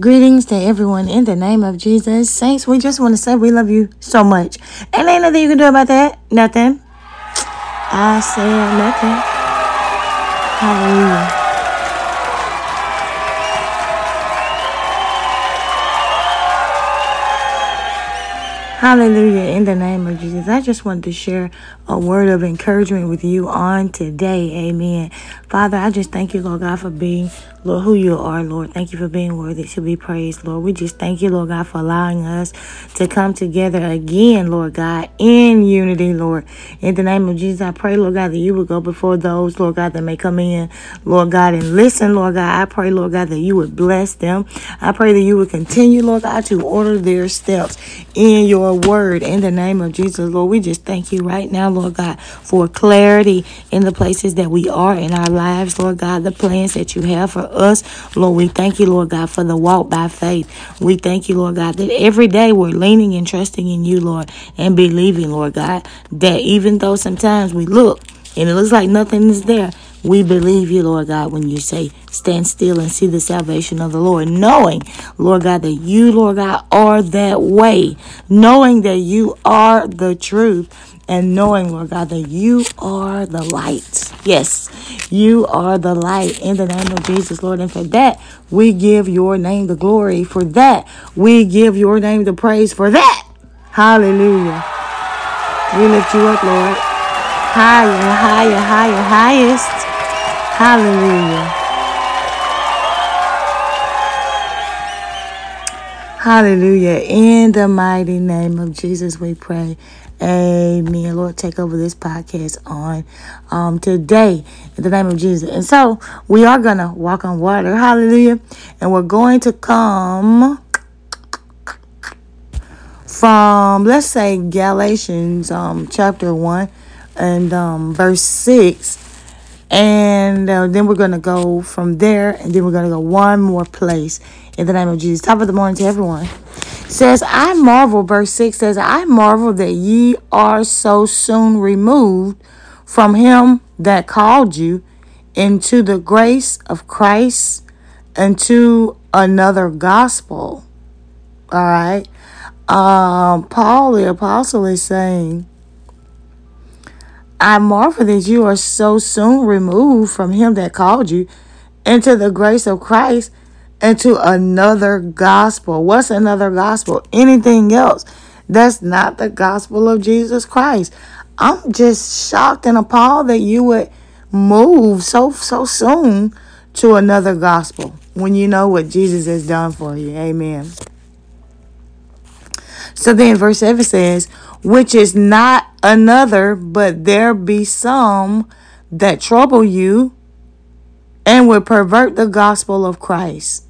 Greetings to everyone in the name of Jesus. Saints, we just want to say we love you so much. And ain't nothing you can do about that. Nothing. I said nothing. Hallelujah. Hallelujah. In the name of Jesus. I just wanted to share a word of encouragement with you on today. Amen. Father, I just thank you, Lord God, for being, Lord, who you are, Lord. Thank you for being worthy to be praised, Lord. We just thank you, Lord God, for allowing us to come together again, Lord God, in unity, Lord. In the name of Jesus, I pray, Lord God, that you would go before those, Lord God, that may come in, Lord God, and listen, Lord God. I pray, Lord God, that you would bless them. I pray that you would continue, Lord God, to order their steps in your word. In the name of Jesus, Lord, we just thank you right now, Lord God, for clarity in the places that we are in our lives, Lord God, the plans that you have for us. Lord, we thank you, Lord God, for the walk by faith. We thank you, Lord God, that every day we're leaning and trusting in you, Lord, and believing, Lord God, that even though sometimes we look and it looks like nothing is there, we believe you, Lord God, when you say, stand still and see the salvation of the Lord, knowing, Lord God, that you, Lord God, are that way, knowing that you are the truth, and knowing, Lord God, that you are the light. Yes, you are the light in the name of Jesus, Lord. And for that, we give your name the glory. For that, we give your name the praise. For that, hallelujah. We lift you up, Lord. Higher, higher, higher, highest. Hallelujah. Hallelujah. In the mighty name of Jesus, we pray. Amen. Lord, take over this podcast on um, today in the name of Jesus. And so we are going to walk on water. Hallelujah. And we're going to come from, let's say, Galatians um, chapter 1 and um, verse 6 and uh, then we're going to go from there, and then we're going to go one more place in the name of Jesus. Top of the morning to everyone. Says, I marvel, verse 6 says, I marvel that ye are so soon removed from him that called you into the grace of Christ into another gospel. All right. Um, Paul the apostle is saying, I marvel that you are so soon removed from him that called you into the grace of Christ into another gospel. What's another gospel? Anything else that's not the gospel of Jesus Christ. I'm just shocked and appalled that you would move so so soon to another gospel when you know what Jesus has done for you. Amen. So then verse 7 says, which is not another, but there be some that trouble you and would pervert the gospel of Christ.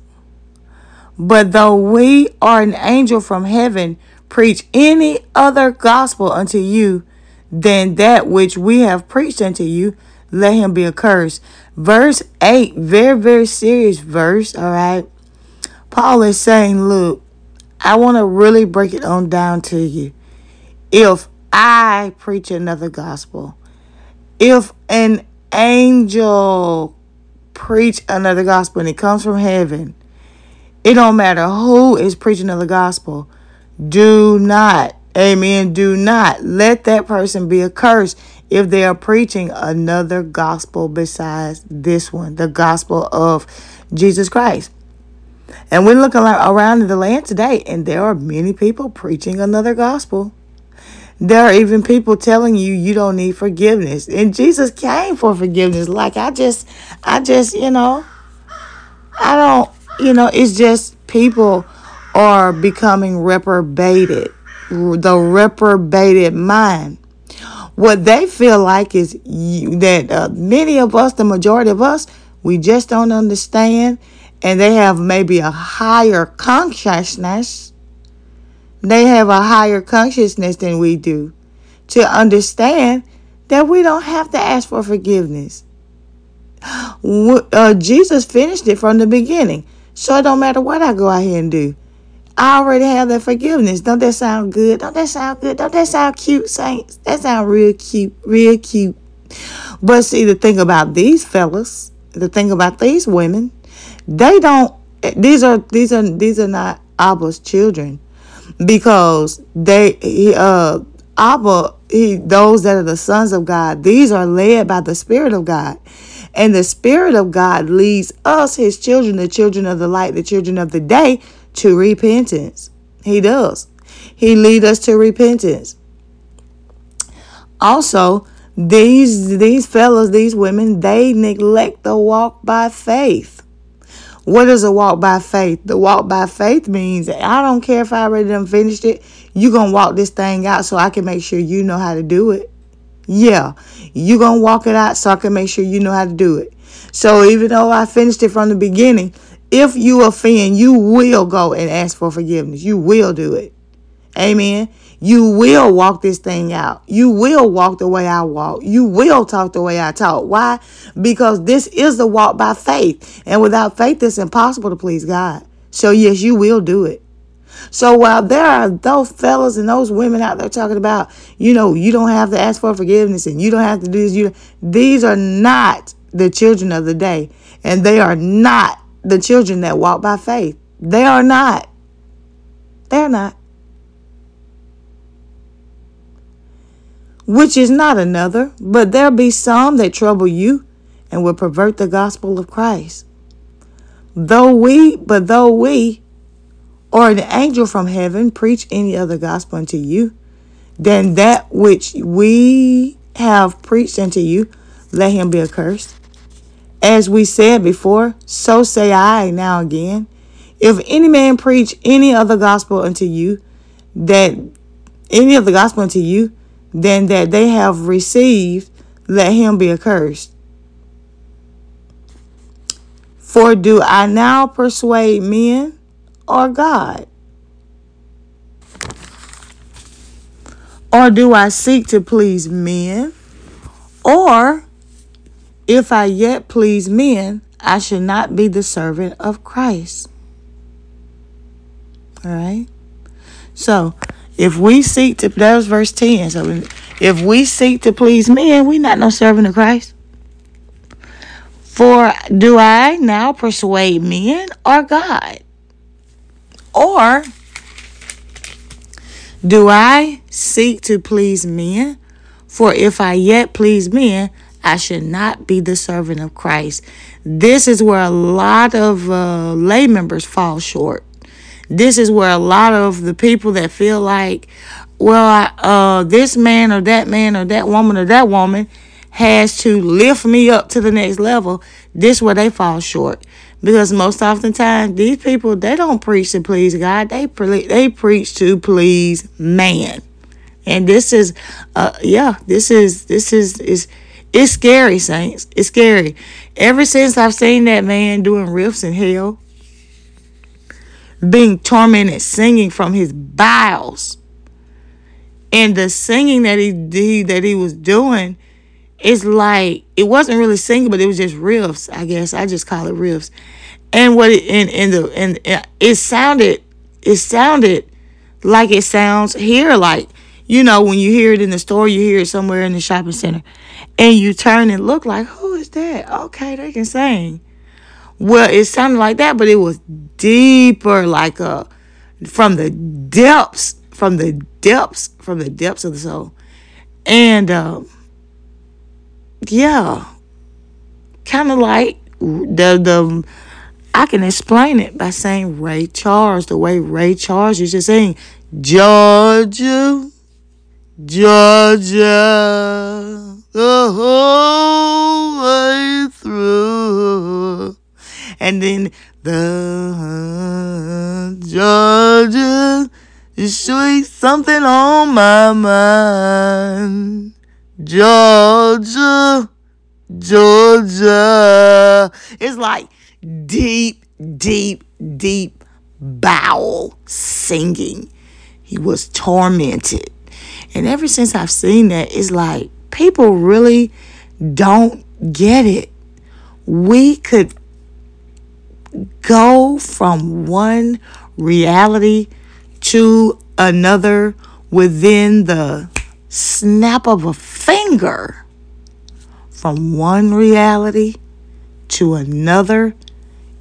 But though we are an angel from heaven, preach any other gospel unto you than that which we have preached unto you, let him be accursed. Verse 8, very, very serious verse, all right? Paul is saying, Look, I want to really break it on down to you. If I preach another gospel, if an angel preach another gospel and it comes from heaven, it don't matter who is preaching another gospel. Do not, amen, do not let that person be accursed if they are preaching another gospel besides this one, the gospel of Jesus Christ. And we're looking around the land today, and there are many people preaching another gospel. There are even people telling you you don't need forgiveness. And Jesus came for forgiveness. Like I just I just, you know, I don't, you know, it's just people are becoming reprobated. The reprobated mind. What they feel like is you, that uh, many of us, the majority of us, we just don't understand and they have maybe a higher consciousness they have a higher consciousness than we do to understand that we don't have to ask for forgiveness. Uh, Jesus finished it from the beginning. So it don't matter what I go out here and do. I already have that forgiveness. Don't that sound good? Don't that sound good? Don't that sound cute, saints? That sound real cute, real cute. But see, the thing about these fellas, the thing about these women, they don't these are these are these are not Abba's children because they he, uh Abba he those that are the sons of God these are led by the Spirit of God. And the Spirit of God leads us his children the children of the light the children of the day to repentance. He does. He lead us to repentance. Also these these fellas these women they neglect the walk by faith what is a walk by faith? The walk by faith means I don't care if I already done finished it. You gonna walk this thing out so I can make sure you know how to do it. Yeah, you gonna walk it out so I can make sure you know how to do it. So even though I finished it from the beginning, if you offend, you will go and ask for forgiveness. You will do it. Amen. You will walk this thing out. You will walk the way I walk. You will talk the way I talk. Why? Because this is the walk by faith. And without faith, it's impossible to please God. So, yes, you will do it. So while there are those fellas and those women out there talking about, you know, you don't have to ask for forgiveness and you don't have to do this, you these are not the children of the day. And they are not the children that walk by faith. They are not. They're not. Which is not another, but there be some that trouble you and will pervert the gospel of Christ. Though we, but though we, or an angel from heaven preach any other gospel unto you than that which we have preached unto you, let him be accursed. As we said before, so say I now again. If any man preach any other gospel unto you, that any of the gospel unto you, than that they have received, let him be accursed. For do I now persuade men or God? Or do I seek to please men? Or if I yet please men, I should not be the servant of Christ. All right. So if we seek to, that was verse 10. So if we seek to please men, we not no servant of Christ. For do I now persuade men or God? Or do I seek to please men? For if I yet please men, I should not be the servant of Christ. This is where a lot of uh, lay members fall short this is where a lot of the people that feel like, well, I, uh, this man or that man or that woman or that woman has to lift me up to the next level. This where they fall short because most oftentimes these people they don't preach to please God. They pre- they preach to please man, and this is, uh, yeah, this is this is is. It's scary, saints. It's scary. Ever since I've seen that man doing riffs in hell, being tormented, singing from his bowels. And the singing that he did, that he was doing, is like it wasn't really singing, but it was just riffs. I guess I just call it riffs. And what it and and the and uh, it sounded, it sounded like it sounds here, like you know when you hear it in the store, you hear it somewhere in the shopping center, and you turn and look like who is that? Okay, they can sing. Well, it sounded like that, but it was deeper, like a uh, from the depths, from the depths, from the depths of the soul. And uh, yeah, kind of like the the I can explain it by saying Ray Charles, the way Ray Charles used to sing Georgia, Georgia, the whole way through and then the Georgia is sweet something on my mind. Georgia, Georgia. It's like deep, deep, deep bowel singing. He was tormented. And ever since I've seen that, it's like people really don't get it. We could go from one reality to another within the snap of a finger. From one reality to another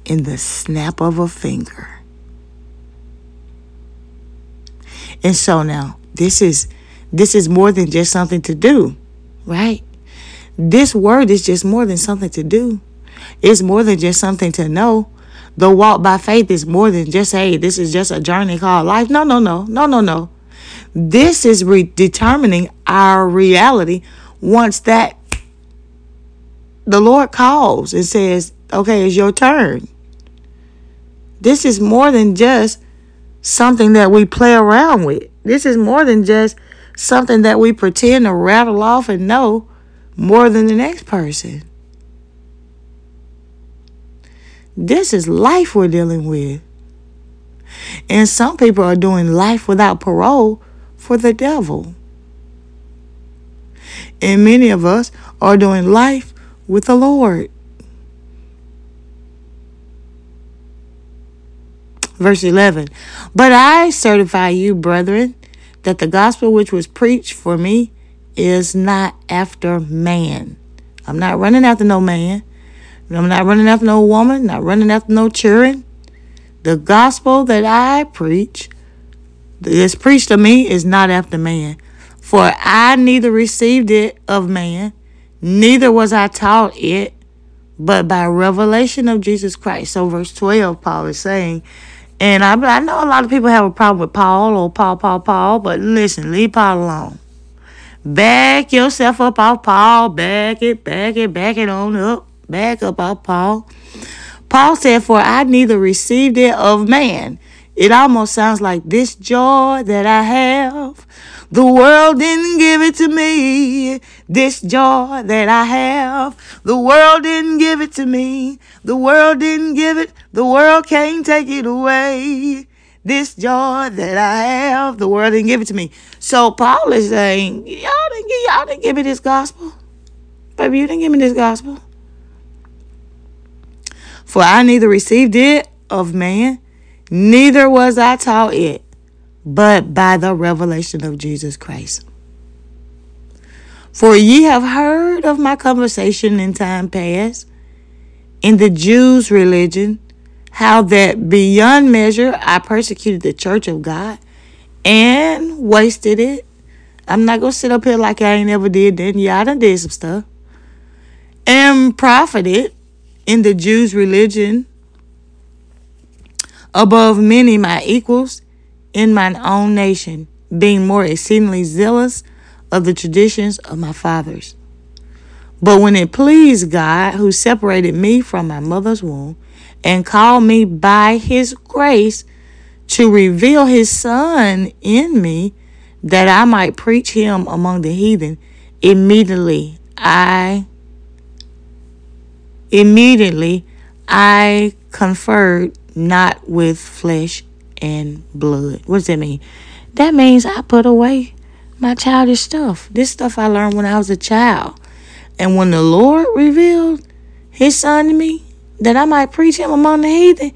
in the snap of a finger. And so now, this is this is more than just something to do, right? This word is just more than something to do. It's more than just something to know. The walk by faith is more than just, hey, this is just a journey called life. No, no, no, no, no, no. This is re- determining our reality once that the Lord calls and says, okay, it's your turn. This is more than just something that we play around with. This is more than just something that we pretend to rattle off and know more than the next person. This is life we're dealing with. And some people are doing life without parole for the devil. And many of us are doing life with the Lord. Verse 11 But I certify you, brethren, that the gospel which was preached for me is not after man. I'm not running after no man. I'm not running after no woman, not running after no children. The gospel that I preach, that's preached to me, is not after man. For I neither received it of man, neither was I taught it, but by revelation of Jesus Christ. So, verse 12, Paul is saying, and I, I know a lot of people have a problem with Paul or Paul, Paul, Paul, but listen, leave Paul alone. Back yourself up off Paul. Back it, back it, back it on up. Back up off Paul. Paul said, For I neither received it of man. It almost sounds like this joy that I have the world didn't give it to me. This joy that I have. The world didn't give it to me. The world didn't give it. The world can't take it away. This joy that I have, the world didn't give it to me. So Paul is saying, y'all didn't, give, y'all didn't give me this gospel. Baby, you didn't give me this gospel. For I neither received it of man, neither was I taught it but by the revelation of Jesus Christ. For ye have heard of my conversation in time past in the Jews' religion, how that beyond measure I persecuted the church of God and wasted it. I'm not gonna sit up here like I ain't ever did then. Yeah, I done did some stuff. And profited in the Jews' religion above many my equals in mine own nation, being more exceedingly zealous of the traditions of my fathers. But when it pleased God, who separated me from my mother's womb and called me by his grace to reveal his Son in me, that I might preach him among the heathen, immediately I immediately I conferred not with flesh and blood. What does that mean? That means I put away my childish stuff. This stuff I learned when I was a child. And when the Lord revealed his son to me, that I might preach him among the heathen,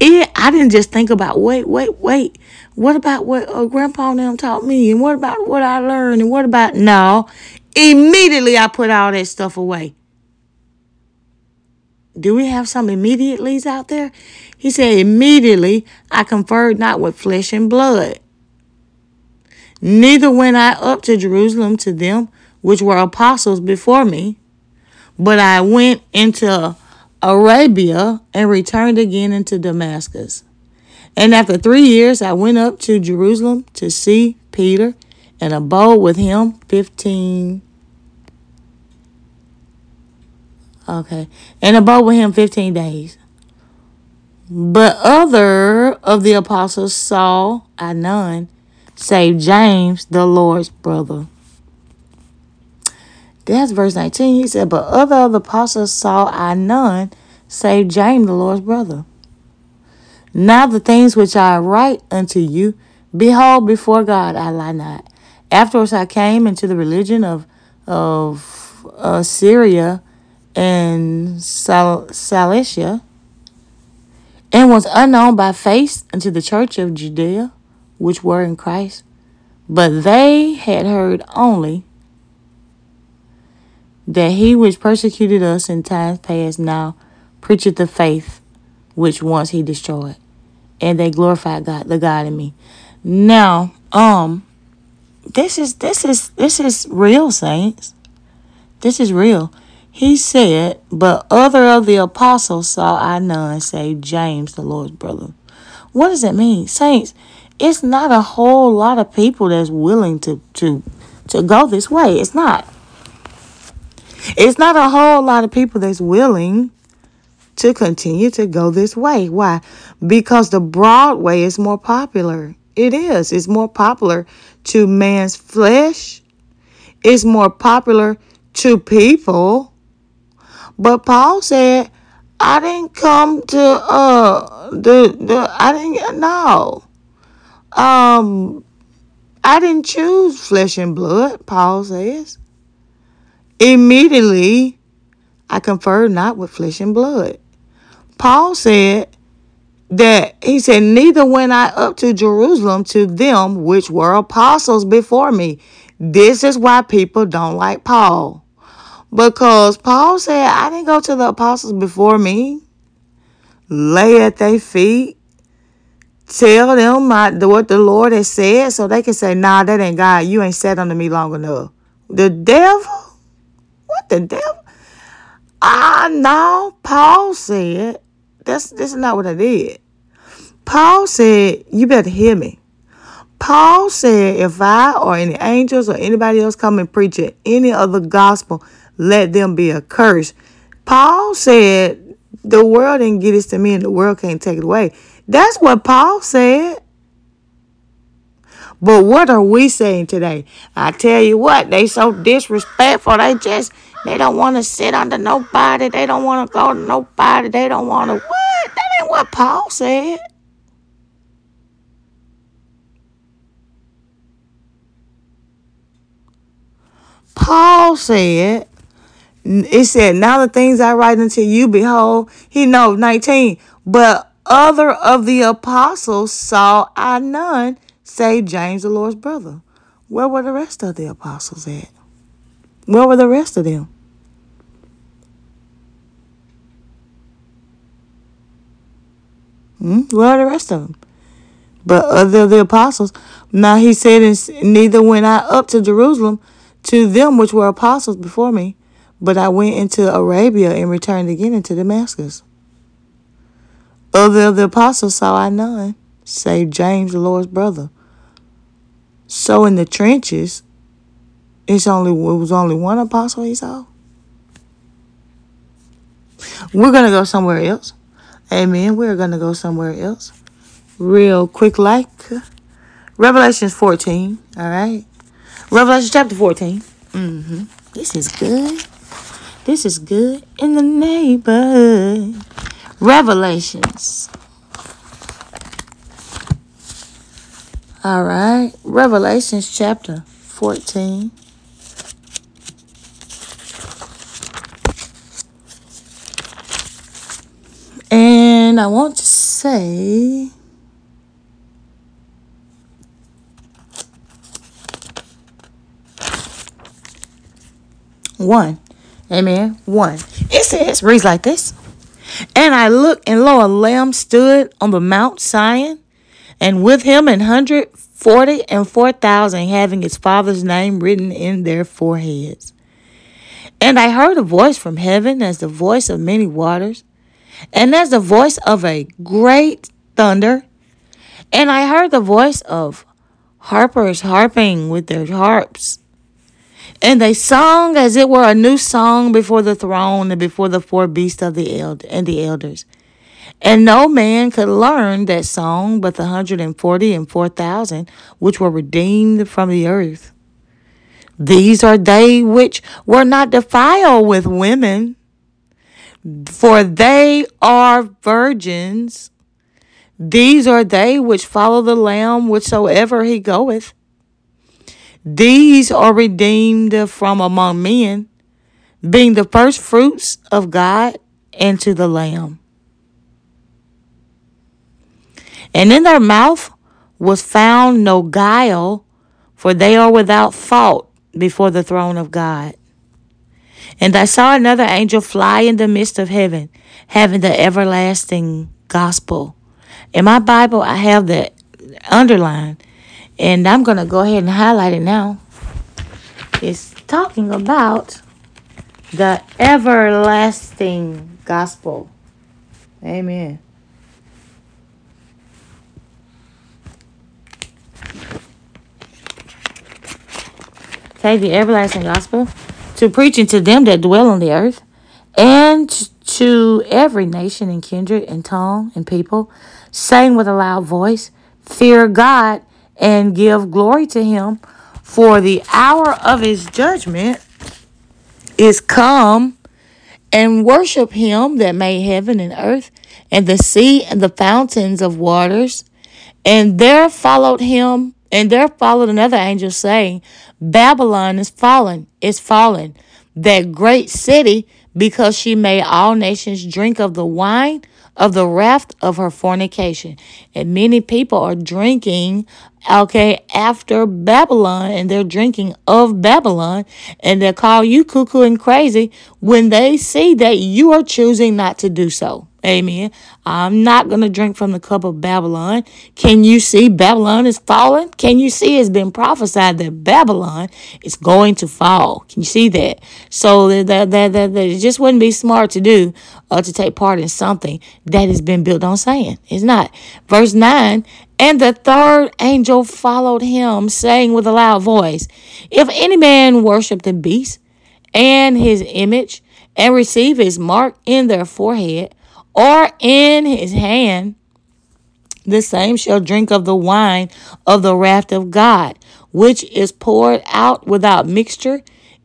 it, I didn't just think about, wait, wait, wait. What about what uh, Grandpa and them taught me? And what about what I learned? And what about, no. Immediately I put all that stuff away. Do we have some immediatelys out there? He said, Immediately I conferred not with flesh and blood. Neither went I up to Jerusalem to them which were apostles before me, but I went into Arabia and returned again into Damascus. And after three years, I went up to Jerusalem to see Peter and abode with him 15 Okay. And abode with him 15 days. But other of the apostles saw I none, save James, the Lord's brother. That's verse 19. He said, But other of the apostles saw I none, save James, the Lord's brother. Now the things which I write unto you, behold, before God I lie not. Afterwards I came into the religion of, of uh, Syria and Sal- Cilicia, and was unknown by face unto the church of Judea, which were in Christ. But they had heard only that he which persecuted us in times past now preacheth the faith which once he destroyed. And they glorified God, the God in me. Now, um, this is this is this is real, saints. This is real. He said, But other of the apostles saw I none save James, the Lord's brother. What does that mean? Saints, it's not a whole lot of people that's willing to to to go this way. It's not. It's not a whole lot of people that's willing to continue to go this way. Why? Because the broad way is more popular. It is. It's more popular to man's flesh. It's more popular to people. But Paul said, I didn't come to uh the the I didn't no. Um I didn't choose flesh and blood, Paul says. Immediately I conferred not with flesh and blood. Paul said that he said, Neither went I up to Jerusalem to them which were apostles before me. This is why people don't like Paul. Because Paul said, I didn't go to the apostles before me, lay at their feet, tell them my, what the Lord has said so they can say, Nah, that ain't God. You ain't said unto me long enough. The devil? What the devil? Ah, no. Paul said, that's this is not what I did. Paul said, You better hear me. Paul said, If I or any angels or anybody else come and preach any other gospel, let them be accursed. Paul said, The world didn't get this to me and the world can't take it away. That's what Paul said. But what are we saying today? I tell you what, they so disrespectful. They just they don't want to sit under nobody. They don't want to go to nobody. They don't want to what? That ain't what Paul said. Paul said, it said, now the things I write unto you, behold, he knows 19. But other of the apostles saw I none, save James the Lord's brother. Where were the rest of the apostles at? Where were the rest of them? Hmm? Where are the rest of them? But other of the apostles. Now he said, Neither went I up to Jerusalem to them which were apostles before me, but I went into Arabia and returned again into Damascus. Other of the apostles saw I none, save James, the Lord's brother. So in the trenches, it's only it was only one apostle he saw. We're gonna go somewhere else. Amen. We're gonna go somewhere else. Real quick like Revelations 14. All right. Revelation chapter 14. Mm-hmm. This is good. This is good in the neighborhood. Revelations. All right. Revelations chapter 14. And I want to say. One. Amen. One. It says, reads like this. And I looked, and lo, a lamb stood on the Mount Sion, and with him an hundred forty and four thousand, having his father's name written in their foreheads. And I heard a voice from heaven as the voice of many waters, and as the voice of a great thunder. And I heard the voice of harpers harping with their harps and they sung as it were a new song before the throne and before the four beasts of the eld- and the elders. And no man could learn that song but the hundred and forty and four thousand which were redeemed from the earth. These are they which were not defiled with women, for they are virgins. These are they which follow the Lamb whichsoever he goeth. These are redeemed from among men, being the first fruits of God and to the Lamb. And in their mouth was found no guile, for they are without fault before the throne of God. And I saw another angel fly in the midst of heaven, having the everlasting gospel. In my Bible, I have that underlined, and I'm going to go ahead and highlight it now. It's talking about the everlasting gospel. Amen. Okay, the everlasting gospel to preaching to them that dwell on the earth and to every nation and kindred and tongue and people, saying with a loud voice, Fear God and give glory to him, for the hour of his judgment is come, and worship him that made heaven and earth, and the sea and the fountains of waters. And there followed him and there followed another angel saying, Babylon is fallen, is fallen, that great city, because she made all nations drink of the wine of the wrath of her fornication. And many people are drinking, okay, after Babylon, and they're drinking of Babylon, and they call you cuckoo and crazy when they see that you are choosing not to do so. Amen. I'm not going to drink from the cup of Babylon. Can you see Babylon is falling? Can you see it's been prophesied that Babylon is going to fall? Can you see that? So that, that, that, that it just wouldn't be smart to do uh, to take part in something that has been built on sand. It's not. Verse 9 And the third angel followed him, saying with a loud voice, If any man worship the beast and his image and receive his mark in their forehead, or in his hand, the same shall drink of the wine of the wrath of God, which is poured out without mixture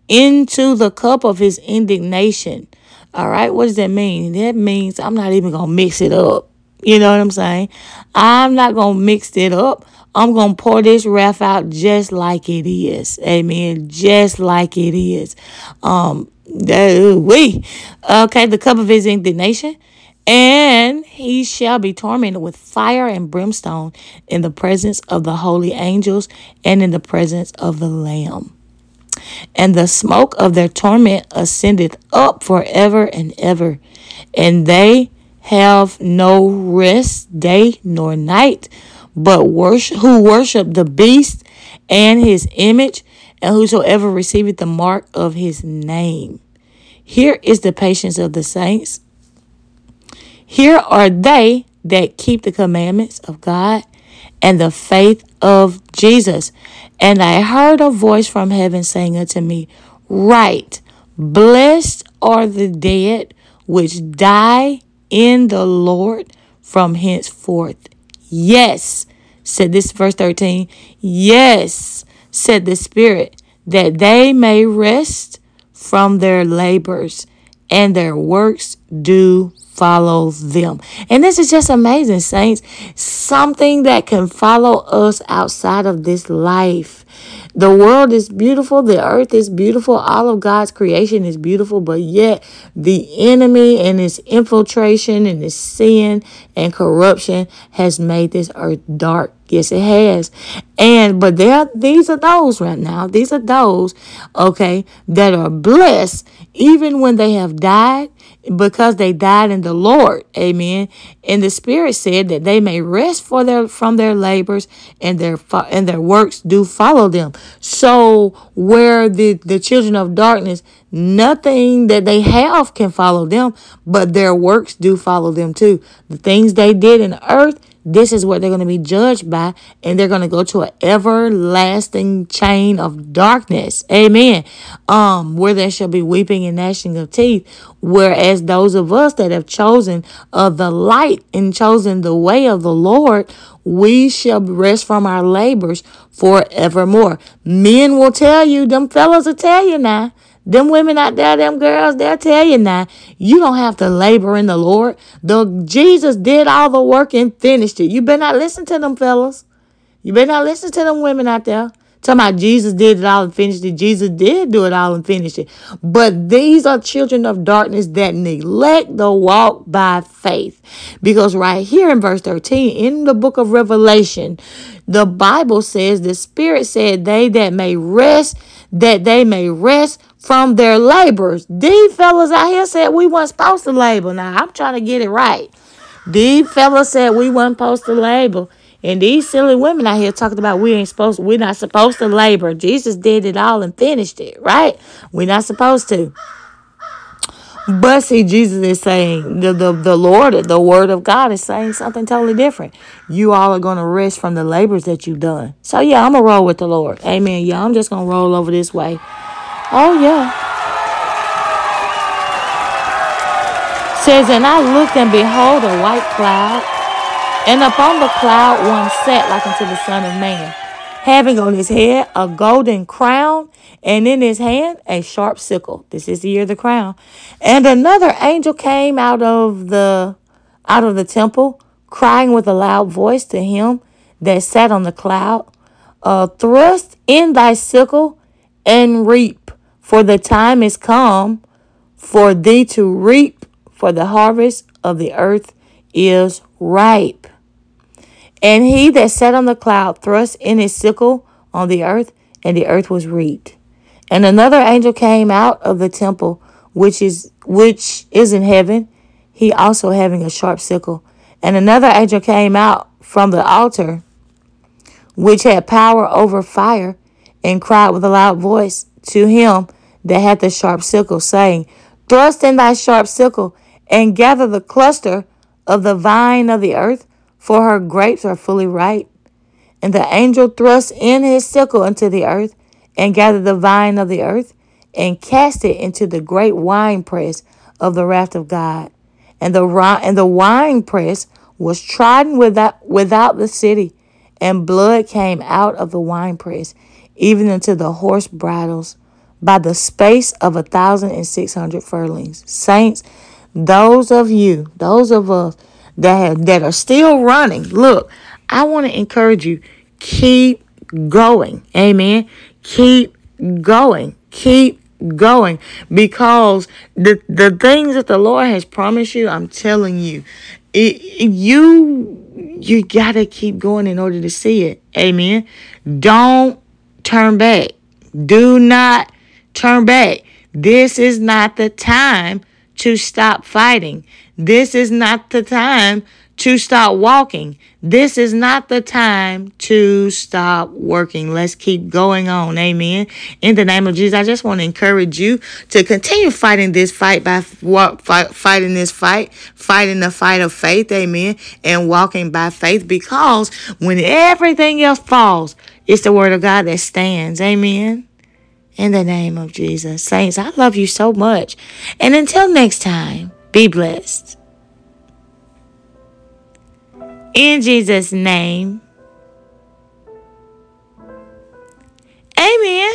into the cup of his indignation. All right, what does that mean? That means I'm not even going to mix it up. You know what I'm saying? I'm not going to mix it up. I'm going to pour this wrath out just like it is. Amen. Just like it is. Um, we okay, the cup of his indignation and he shall be tormented with fire and brimstone in the presence of the holy angels and in the presence of the Lamb. And the smoke of their torment ascendeth up forever and ever. And they have no rest day nor night, but worship, who worship the beast and his image, and whosoever receiveth the mark of his name. Here is the patience of the saints here are they that keep the commandments of God and the faith of Jesus. And I heard a voice from heaven saying unto me, Write, blessed are the dead which die in the Lord from henceforth. Yes, said this verse 13. Yes, said the Spirit, that they may rest from their labors and their works do follow them. And this is just amazing, saints. Something that can follow us outside of this life. The world is beautiful, the earth is beautiful, all of God's creation is beautiful, but yet the enemy and his infiltration and his sin and corruption has made this earth dark. Yes, it has. And but there these are those right now. These are those, okay, that are blessed even when they have died because they died in the Lord. Amen. And the Spirit said that they may rest for their from their labors and their and their works do follow them. So where the the children of darkness nothing that they have can follow them, but their works do follow them too. The things they did in the earth this is what they're going to be judged by, and they're going to go to an everlasting chain of darkness. Amen. Um, where there shall be weeping and gnashing of teeth. Whereas those of us that have chosen of the light and chosen the way of the Lord, we shall rest from our labors forevermore. Men will tell you, them fellas will tell you now them women out there, them girls, they'll tell you now, you don't have to labor in the Lord. The Jesus did all the work and finished it. You better not listen to them fellas. You better not listen to them women out there. Talking about Jesus did it all and finished it. Jesus did do it all and finish it. But these are children of darkness that neglect the walk by faith. Because right here in verse 13, in the book of Revelation, the Bible says, the Spirit said, They that may rest, that they may rest from their labors. These fellas out here said we weren't supposed to labor. Now I'm trying to get it right. These fellas said we weren't supposed to labor. And these silly women out here talking about we ain't supposed we're not supposed to labor. Jesus did it all and finished it, right? We're not supposed to. But see, Jesus is saying the, the the Lord, the word of God is saying something totally different. You all are gonna rest from the labors that you've done. So yeah, I'm gonna roll with the Lord. Amen. Yeah, I'm just gonna roll over this way. Oh yeah. Says, and I looked and behold a white cloud, and upon the cloud one sat like unto the Son of Man, having on his head a golden crown, and in his hand a sharp sickle. This is the year of the crown. And another angel came out of the out of the temple, crying with a loud voice to him that sat on the cloud, uh, thrust in thy sickle and reap, for the time is come for thee to reap, for the harvest of the earth is ripe. And he that sat on the cloud thrust in his sickle on the earth, and the earth was reaped. And another angel came out of the temple which is which is in heaven, he also having a sharp sickle. And another angel came out from the altar which had power over fire, and cried with a loud voice to him that had the sharp sickle, saying, Thrust in thy sharp sickle, and gather the cluster of the vine of the earth, for her grapes are fully ripe. And the angel thrust in his sickle into the earth, and gathered the vine of the earth, and cast it into the great winepress of the wrath of God. And the and the winepress was trodden without without the city, and blood came out of the winepress, even into the horse bridles, by the space of a thousand and six hundred furlongs. Saints, those of you, those of us that that are still running, look, I want to encourage you, keep going. Amen. Keep going. Keep going because the the things that the Lord has promised you, I'm telling you, it, you you got to keep going in order to see it. Amen. Don't turn back. Do not turn back. This is not the time to stop fighting. This is not the time to stop walking. This is not the time to stop working. Let's keep going on. Amen. In the name of Jesus, I just want to encourage you to continue fighting this fight by fight, fighting this fight, fighting the fight of faith. Amen. And walking by faith because when everything else falls, it's the word of God that stands. Amen in the name of Jesus. Saints, I love you so much. And until next time, be blessed. In Jesus' name. Amen.